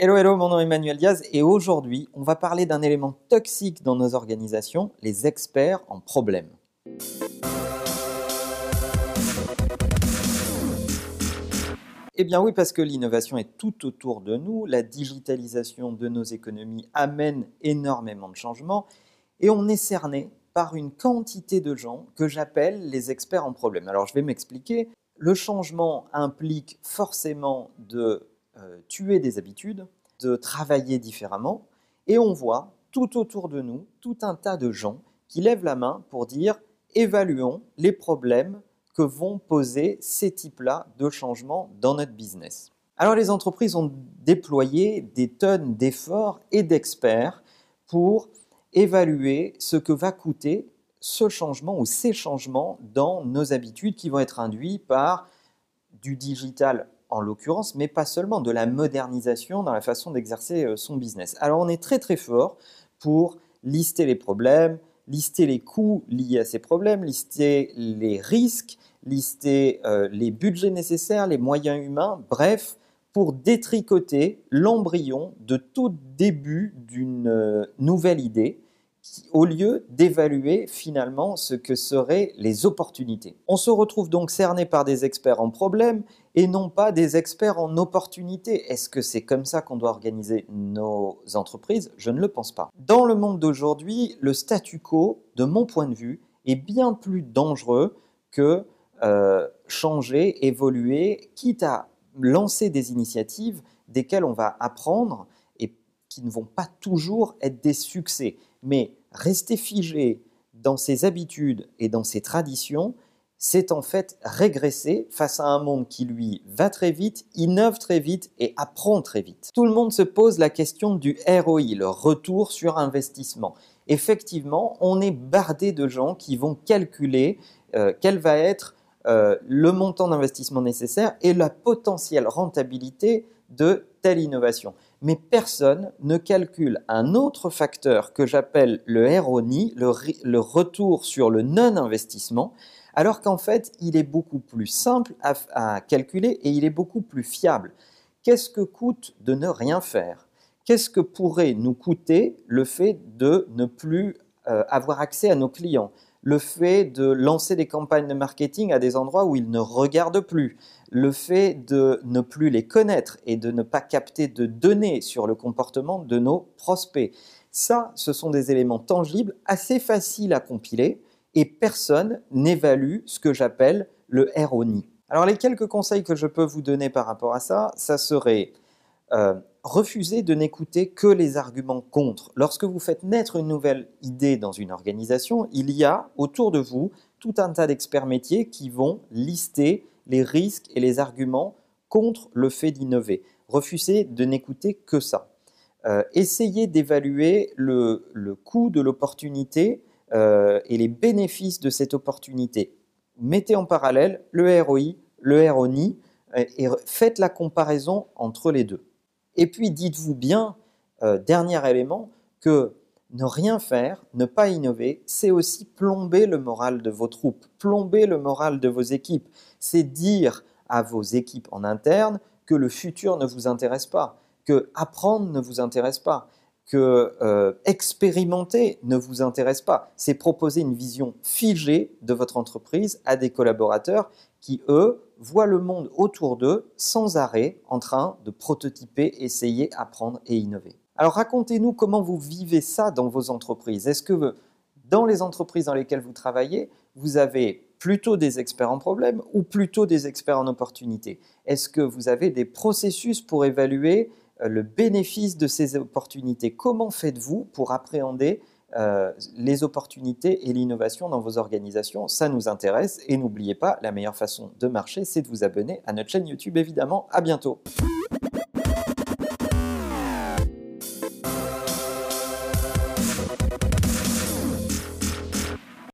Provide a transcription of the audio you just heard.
Hello, hello, mon nom est Emmanuel Diaz et aujourd'hui, on va parler d'un élément toxique dans nos organisations, les experts en problème. Eh bien oui, parce que l'innovation est tout autour de nous, la digitalisation de nos économies amène énormément de changements et on est cerné par une quantité de gens que j'appelle les experts en problème. Alors je vais m'expliquer. Le changement implique forcément de euh, tuer des habitudes, de travailler différemment. Et on voit tout autour de nous tout un tas de gens qui lèvent la main pour dire évaluons les problèmes que vont poser ces types-là de changements dans notre business. Alors les entreprises ont déployé des tonnes d'efforts et d'experts pour évaluer ce que va coûter ce changement ou ces changements dans nos habitudes qui vont être induits par du digital en l'occurrence, mais pas seulement, de la modernisation dans la façon d'exercer euh, son business. Alors on est très très fort pour lister les problèmes, lister les coûts liés à ces problèmes, lister les risques, lister euh, les budgets nécessaires, les moyens humains, bref, pour détricoter l'embryon de tout début d'une euh, nouvelle idée au lieu d'évaluer finalement ce que seraient les opportunités. On se retrouve donc cerné par des experts en problème et non pas des experts en opportunités. Est-ce que c'est comme ça qu'on doit organiser nos entreprises? Je ne le pense pas. Dans le monde d'aujourd'hui, le statu quo, de mon point de vue, est bien plus dangereux que euh, changer, évoluer, quitte à lancer des initiatives desquelles on va apprendre et qui ne vont pas toujours être des succès. Mais rester figé dans ses habitudes et dans ses traditions, c'est en fait régresser face à un monde qui, lui, va très vite, innove très vite et apprend très vite. Tout le monde se pose la question du ROI, le retour sur investissement. Effectivement, on est bardé de gens qui vont calculer euh, quel va être euh, le montant d'investissement nécessaire et la potentielle rentabilité de telle innovation mais personne ne calcule un autre facteur que j'appelle le RONI, le, retour sur le non-investissement, alors qu'en fait, il est beaucoup plus simple à, calculer et il est beaucoup plus fiable. Qu'est-ce que coûte de ne rien faire? Qu'est-ce que pourrait nous coûter le fait de ne plus euh, avoir accès à nos clients? Le fait de lancer des campagnes de marketing à des endroits où ils ne regardent plus, le fait de ne plus les connaître et de ne pas capter de données sur le comportement de nos prospects? Ça, ce sont des éléments tangibles, assez faciles à compiler, et personne n'évalue ce que j'appelle le RONI. Alors les quelques conseils que je peux vous donner par rapport à ça, ça serait euh, refuser de n'écouter que les arguments contre. Lorsque vous faites naître une nouvelle idée dans une organisation, il y a autour de vous tout un tas d'experts métiers qui vont lister les risques et les arguments contre le fait d'innover. Refusez de n'écouter que ça. Euh, essayez d'évaluer le, coût de l'opportunité euh, et les bénéfices de cette opportunité. Mettez en parallèle le ROI, le RONI et faites la comparaison entre les deux. Et puis dites-vous bien, euh, dernier élément, que ne rien faire, ne pas innover, c'est aussi plomber le moral de vos troupes, plomber le moral de vos équipes. C'est dire à vos équipes en interne que le futur ne vous intéresse pas, que apprendre ne vous intéresse pas, que euh, expérimenter ne vous intéresse pas. C'est proposer une vision figée de votre entreprise à des collaborateurs qui, eux, voient le monde autour d'eux sans arrêt en train de prototyper, essayer, apprendre et innover. Alors racontez-nous comment vous vivez ça dans vos entreprises. Est-ce que dans les entreprises dans lesquelles vous travaillez, vous avez plutôt des experts en problème ou plutôt des experts en opportunité Est-ce que vous avez des processus pour évaluer le bénéfice de ces opportunités Comment faites-vous pour appréhender euh, les opportunités et l'innovation dans vos organisations? Ça nous intéresse et n'oubliez pas, la meilleure façon de marcher, c'est de vous abonner à notre chaîne YouTube évidemment. À bientôt.